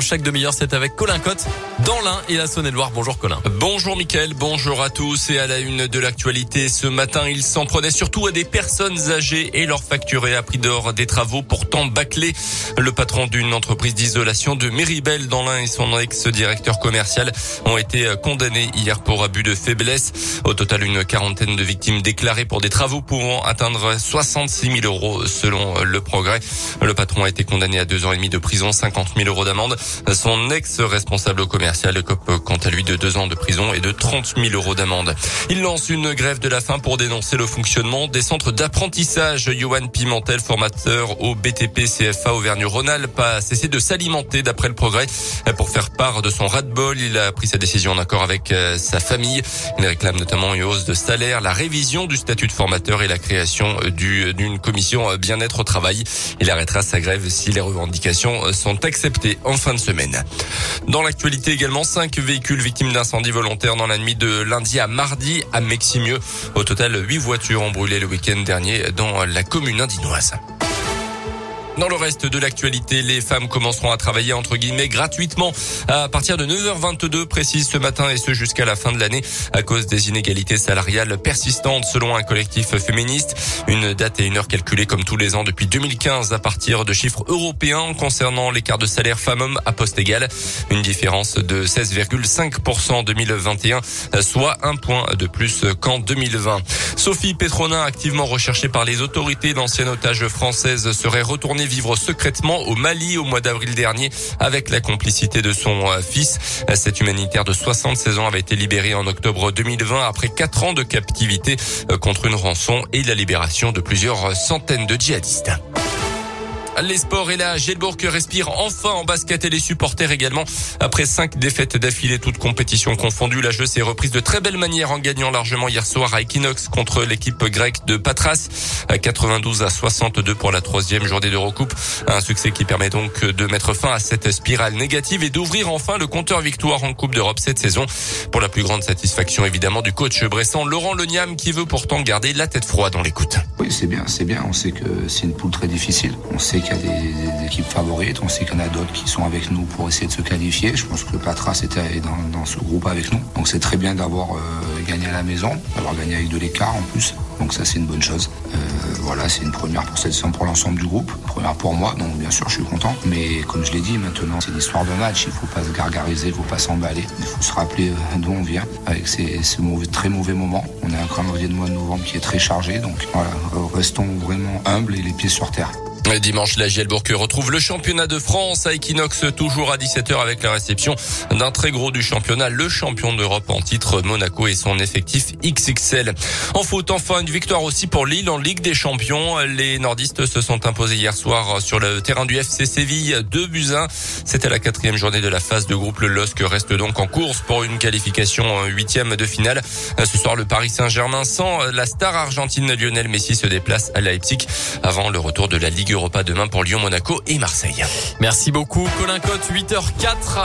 chaque demi-heure, c'est avec Colin Cotte dans l'Ain et la Saône-et-Loire. Bonjour Colin. Bonjour Mickaël, bonjour à tous et à la une de l'actualité. Ce matin, il s'en prenait surtout à des personnes âgées et leur facturer à prix d'or des travaux pourtant bâclés. Le patron d'une entreprise d'isolation de Méribel dans l'Ain et son ex-directeur commercial ont été condamnés hier pour abus de faiblesse. Au total, une quarantaine de victimes déclarées pour des travaux pouvant atteindre 66 000 euros selon le progrès. Le patron a été condamné à deux ans et demi de prison, 50 000 euros d'amende. Son ex-responsable commercial quant à lui de deux ans de prison et de 30 000 euros d'amende. Il lance une grève de la faim pour dénoncer le fonctionnement des centres d'apprentissage. Johan Pimentel, formateur au BTP CFA Auvergne-Rhône-Alpes, a cessé de s'alimenter d'après le progrès pour faire part de son ras-de-bol. Il a pris sa décision en accord avec euh, sa famille. Il réclame notamment une hausse de salaire, la révision du statut de formateur et la création d'une commission bien-être au travail. Il arrêtera sa grève si les revendications sont acceptées en semaine. Dans l'actualité également, cinq véhicules victimes d'incendie volontaire dans la nuit de lundi à mardi à Meximieux. Au total, huit voitures ont brûlé le week-end dernier dans la commune indinoise. Dans le reste de l'actualité, les femmes commenceront à travailler entre guillemets gratuitement à partir de 9h22 précise ce matin et ce jusqu'à la fin de l'année à cause des inégalités salariales persistantes selon un collectif féministe. Une date et une heure calculées comme tous les ans depuis 2015 à partir de chiffres européens concernant l'écart de salaire femmes-hommes à poste égal. Une différence de 16,5% en 2021, soit un point de plus qu'en 2020. Sophie Petronin, activement recherchée par les autorités, l'ancienne otage française serait retournée vivre secrètement au Mali au mois d'avril dernier avec la complicité de son euh, fils. Cet humanitaire de 76 ans avait été libéré en octobre 2020 après quatre ans de captivité euh, contre une rançon et la libération de plusieurs centaines de djihadistes. Les sports et la Gelbourg respire enfin en basket et les supporters également. Après cinq défaites d'affilée, toutes compétitions confondues, la jeu s'est reprise de très belle manière en gagnant largement hier soir à Equinox contre l'équipe grecque de Patras à 92 à 62 pour la troisième journée d'Eurocoupe. Un succès qui permet donc de mettre fin à cette spirale négative et d'ouvrir enfin le compteur victoire en Coupe d'Europe cette saison. Pour la plus grande satisfaction évidemment du coach Bressan, Laurent Leniam qui veut pourtant garder la tête froide dans l'écoute. Oui, c'est bien, c'est bien. On sait que c'est une poule très difficile. On sait qu'il y a des, équipes favorites. On sait qu'il y en a d'autres qui sont avec nous pour essayer de se qualifier. Je pense que Patras était dans, ce groupe avec nous. Donc c'est très bien d'avoir euh, gagné à la maison, d'avoir gagné avec de l'écart en plus. Donc ça c'est une bonne chose. Euh, voilà, c'est une première pour cette saison pour l'ensemble du groupe, première pour moi. Donc bien sûr je suis content. Mais comme je l'ai dit maintenant, c'est l'histoire de match. Il faut pas se gargariser, il faut pas s'emballer. Il faut se rappeler euh, d'où on vient avec ces, très mauvais moments. On a un calendrier de mois de novembre qui est très chargé. Donc voilà, restons vraiment humbles et les pieds sur terre. Dimanche, la Gielbourg retrouve le championnat de France à Equinox, toujours à 17h avec la réception d'un très gros du championnat, le champion d'Europe en titre Monaco et son effectif XXL. En foot, enfin, une victoire aussi pour Lille en Ligue des Champions. Les nordistes se sont imposés hier soir sur le terrain du FC Séville, 2 buts 1. C'était la quatrième journée de la phase de groupe. Le LOSC reste donc en course pour une qualification huitième de finale. Ce soir, le Paris Saint-Germain sans la star argentine Lionel Messi se déplace à Leipzig avant le retour de la Ligue Europa demain pour Lyon, Monaco et Marseille. Merci beaucoup Colin Cotte, 8h04.